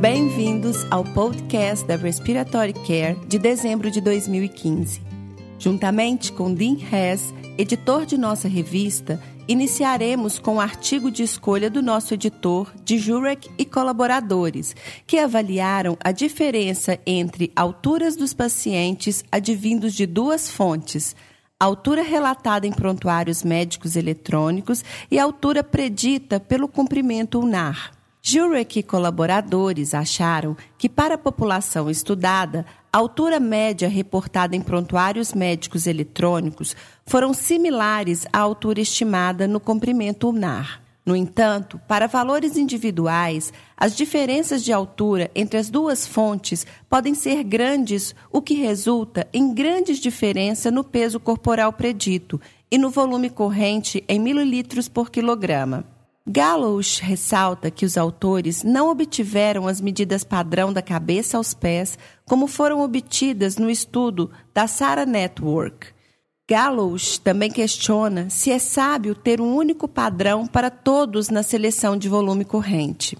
Bem-vindos ao podcast da Respiratory Care de dezembro de 2015. Juntamente com Dean Hess, editor de nossa revista, iniciaremos com o artigo de escolha do nosso editor, de Jurek e colaboradores, que avaliaram a diferença entre alturas dos pacientes advindos de duas fontes, altura relatada em prontuários médicos eletrônicos e altura predita pelo comprimento ulnar. Jurek e colaboradores acharam que, para a população estudada, a altura média reportada em prontuários médicos eletrônicos foram similares à altura estimada no comprimento ulnar. No entanto, para valores individuais, as diferenças de altura entre as duas fontes podem ser grandes, o que resulta em grandes diferenças no peso corporal predito e no volume corrente em mililitros por quilograma. Gallows ressalta que os autores não obtiveram as medidas padrão da cabeça aos pés como foram obtidas no estudo da Sarah Network. Gallows também questiona se é sábio ter um único padrão para todos na seleção de volume corrente.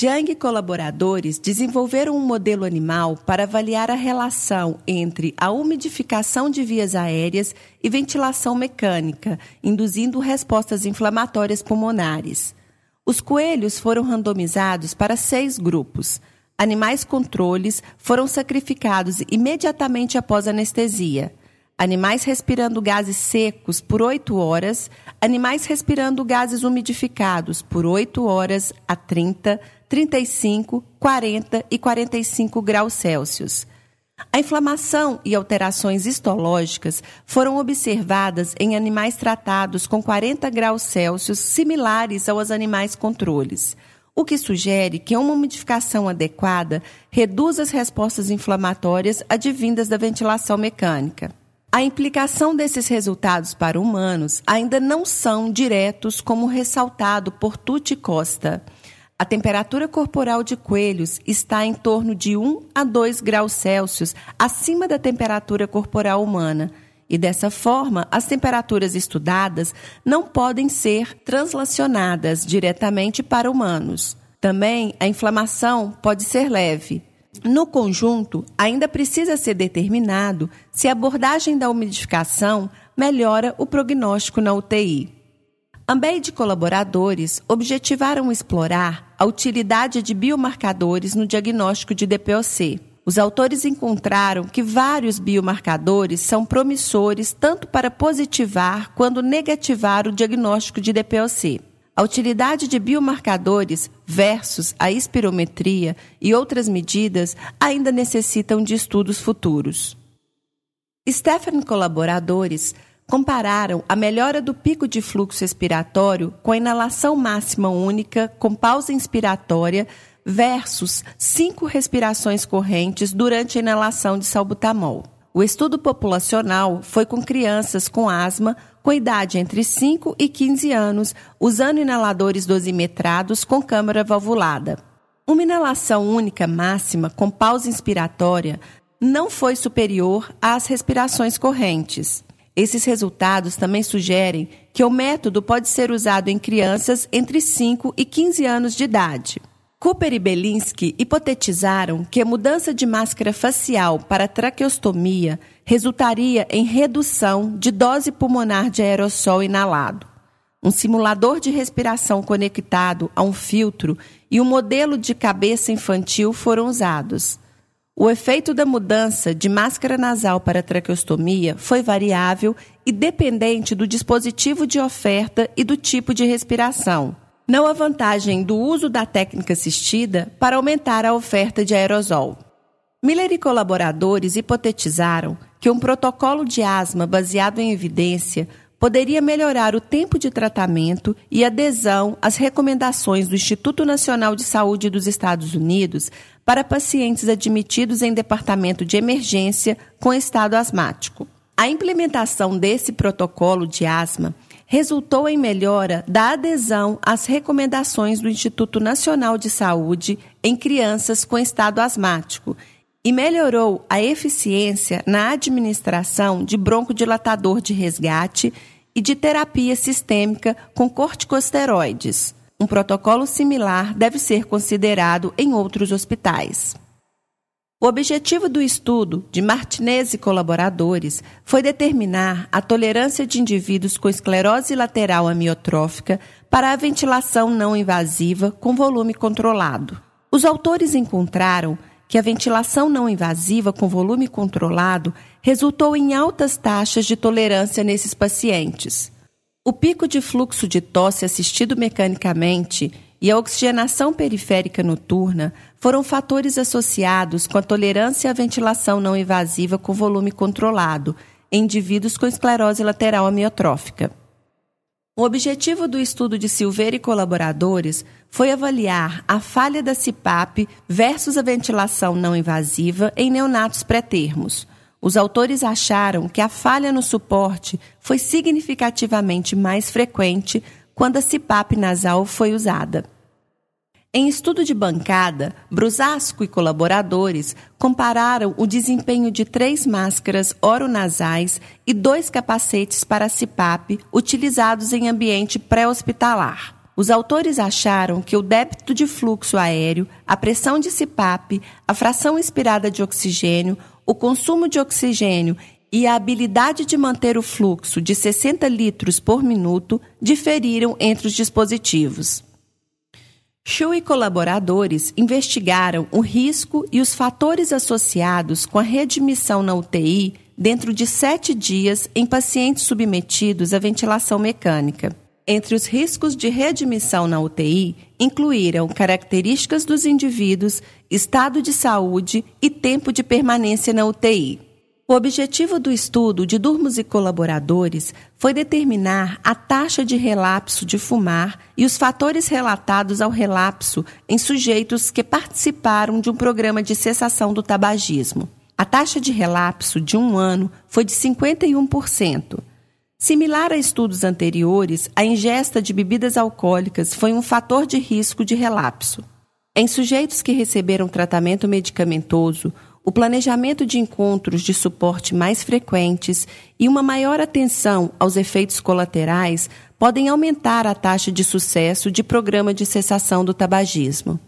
Jang e colaboradores desenvolveram um modelo animal para avaliar a relação entre a umidificação de vias aéreas e ventilação mecânica, induzindo respostas inflamatórias pulmonares. Os coelhos foram randomizados para seis grupos. Animais controles foram sacrificados imediatamente após anestesia. Animais respirando gases secos por 8 horas, animais respirando gases umidificados por 8 horas a 30 35, 40 e 45 graus Celsius. A inflamação e alterações histológicas foram observadas em animais tratados com 40 graus Celsius, similares aos animais controles, o que sugere que uma modificação adequada reduz as respostas inflamatórias advindas da ventilação mecânica. A implicação desses resultados para humanos ainda não são diretos, como ressaltado por Tutti Costa. A temperatura corporal de coelhos está em torno de 1 a 2 graus Celsius acima da temperatura corporal humana. E dessa forma, as temperaturas estudadas não podem ser translacionadas diretamente para humanos. Também a inflamação pode ser leve. No conjunto, ainda precisa ser determinado se a abordagem da umidificação melhora o prognóstico na UTI. Ambei de colaboradores objetivaram explorar a utilidade de biomarcadores no diagnóstico de DPOC. Os autores encontraram que vários biomarcadores são promissores tanto para positivar quanto negativar o diagnóstico de DPOC. A utilidade de biomarcadores versus a espirometria e outras medidas ainda necessitam de estudos futuros. Stephen e colaboradores compararam a melhora do pico de fluxo expiratório com a inalação máxima única com pausa inspiratória versus cinco respirações correntes durante a inalação de salbutamol. O estudo populacional foi com crianças com asma com idade entre 5 e 15 anos, usando inaladores dosimetrados com câmara valvulada. Uma inalação única máxima com pausa inspiratória não foi superior às respirações correntes. Esses resultados também sugerem que o método pode ser usado em crianças entre 5 e 15 anos de idade. Cooper e Belinsky hipotetizaram que a mudança de máscara facial para traqueostomia resultaria em redução de dose pulmonar de aerossol inalado. Um simulador de respiração conectado a um filtro e um modelo de cabeça infantil foram usados. O efeito da mudança de máscara nasal para traqueostomia foi variável e dependente do dispositivo de oferta e do tipo de respiração. Não há vantagem do uso da técnica assistida para aumentar a oferta de aerosol. Miller e colaboradores hipotetizaram que um protocolo de asma baseado em evidência poderia melhorar o tempo de tratamento e adesão às recomendações do Instituto Nacional de Saúde dos Estados Unidos para pacientes admitidos em departamento de emergência com estado asmático. A implementação desse protocolo de asma resultou em melhora da adesão às recomendações do Instituto Nacional de Saúde em crianças com estado asmático e melhorou a eficiência na administração de broncodilatador de resgate e de terapia sistêmica com corticosteroides. Um protocolo similar deve ser considerado em outros hospitais. O objetivo do estudo de Martinez e colaboradores foi determinar a tolerância de indivíduos com esclerose lateral amiotrófica para a ventilação não invasiva com volume controlado. Os autores encontraram que a ventilação não invasiva com volume controlado resultou em altas taxas de tolerância nesses pacientes. O pico de fluxo de tosse assistido mecanicamente e a oxigenação periférica noturna foram fatores associados com a tolerância à ventilação não invasiva com volume controlado em indivíduos com esclerose lateral amiotrófica. O objetivo do estudo de Silveira e colaboradores foi avaliar a falha da CPAP versus a ventilação não invasiva em neonatos pré-termos. Os autores acharam que a falha no suporte foi significativamente mais frequente quando a CPAP nasal foi usada. Em estudo de bancada, Brusasco e colaboradores compararam o desempenho de três máscaras oronasais e dois capacetes para CPAP utilizados em ambiente pré-hospitalar. Os autores acharam que o débito de fluxo aéreo, a pressão de CPAP, a fração inspirada de oxigênio, o consumo de oxigênio e a habilidade de manter o fluxo de 60 litros por minuto diferiram entre os dispositivos. Chu e colaboradores investigaram o risco e os fatores associados com a readmissão na UTI dentro de sete dias em pacientes submetidos à ventilação mecânica. Entre os riscos de readmissão na UTI incluíram características dos indivíduos, estado de saúde e tempo de permanência na UTI. O objetivo do estudo de Durmos e colaboradores foi determinar a taxa de relapso de fumar e os fatores relatados ao relapso em sujeitos que participaram de um programa de cessação do tabagismo. A taxa de relapso de um ano foi de 51%. Similar a estudos anteriores, a ingesta de bebidas alcoólicas foi um fator de risco de relapso. Em sujeitos que receberam tratamento medicamentoso, o planejamento de encontros de suporte mais frequentes e uma maior atenção aos efeitos colaterais podem aumentar a taxa de sucesso de programa de cessação do tabagismo.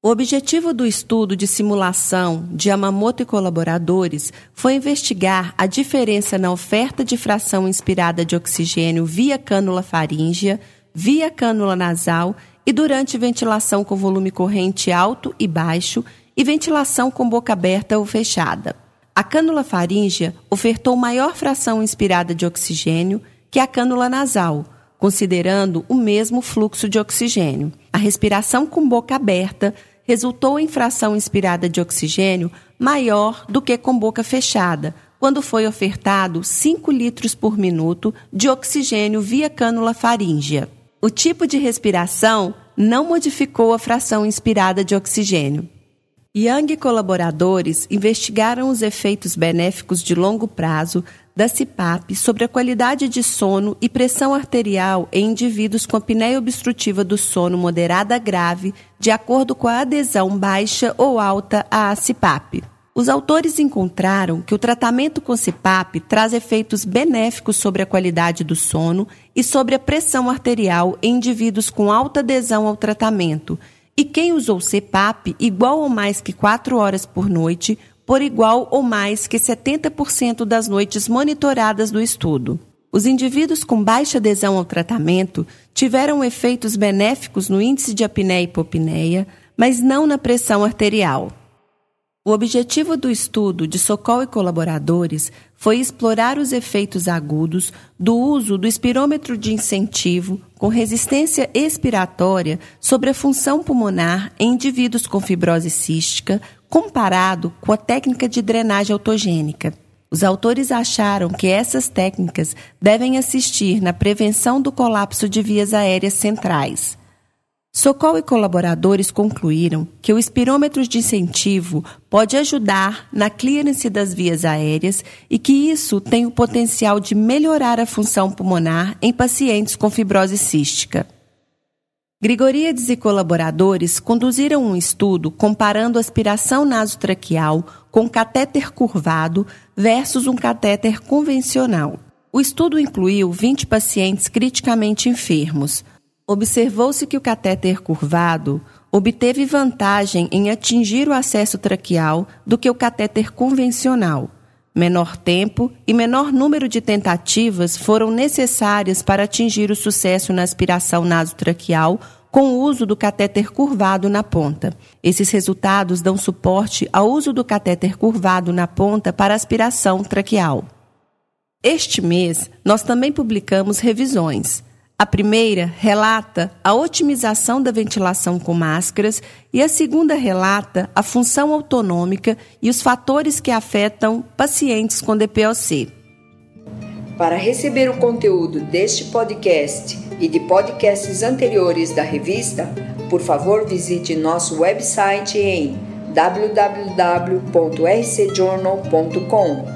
O objetivo do estudo de simulação de Yamamoto e colaboradores foi investigar a diferença na oferta de fração inspirada de oxigênio via cânula faríngea, via cânula nasal e durante ventilação com volume corrente alto e baixo e ventilação com boca aberta ou fechada. A cânula faríngea ofertou maior fração inspirada de oxigênio que a cânula nasal, considerando o mesmo fluxo de oxigênio. A respiração com boca aberta resultou em fração inspirada de oxigênio maior do que com boca fechada, quando foi ofertado 5 litros por minuto de oxigênio via cânula faríngea. O tipo de respiração não modificou a fração inspirada de oxigênio. Yang e colaboradores investigaram os efeitos benéficos de longo prazo da CPAP sobre a qualidade de sono e pressão arterial em indivíduos com apneia obstrutiva do sono moderada grave, de acordo com a adesão baixa ou alta à CPAP. Os autores encontraram que o tratamento com CPAP traz efeitos benéficos sobre a qualidade do sono e sobre a pressão arterial em indivíduos com alta adesão ao tratamento e quem usou CPAP igual ou mais que 4 horas por noite, por igual ou mais que 70% das noites monitoradas do estudo. Os indivíduos com baixa adesão ao tratamento tiveram efeitos benéficos no índice de apneia e hipopneia, mas não na pressão arterial. O objetivo do estudo de Sokol e colaboradores foi explorar os efeitos agudos do uso do espirômetro de incentivo com resistência expiratória sobre a função pulmonar em indivíduos com fibrose cística, comparado com a técnica de drenagem autogênica. Os autores acharam que essas técnicas devem assistir na prevenção do colapso de vias aéreas centrais. Socol e colaboradores concluíram que o espirômetro de incentivo pode ajudar na clearance das vias aéreas e que isso tem o potencial de melhorar a função pulmonar em pacientes com fibrose cística. Grigoriades e colaboradores conduziram um estudo comparando aspiração nasotraqueal com catéter curvado versus um catéter convencional. O estudo incluiu 20 pacientes criticamente enfermos observou-se que o catéter curvado obteve vantagem em atingir o acesso traqueal do que o catéter convencional. Menor tempo e menor número de tentativas foram necessárias para atingir o sucesso na aspiração nasotraqueal com o uso do catéter curvado na ponta. Esses resultados dão suporte ao uso do catéter curvado na ponta para aspiração traqueal. Este mês, nós também publicamos revisões. A primeira relata a otimização da ventilação com máscaras e a segunda relata a função autonômica e os fatores que afetam pacientes com DPOC. Para receber o conteúdo deste podcast e de podcasts anteriores da revista, por favor visite nosso website em www.rcjournal.com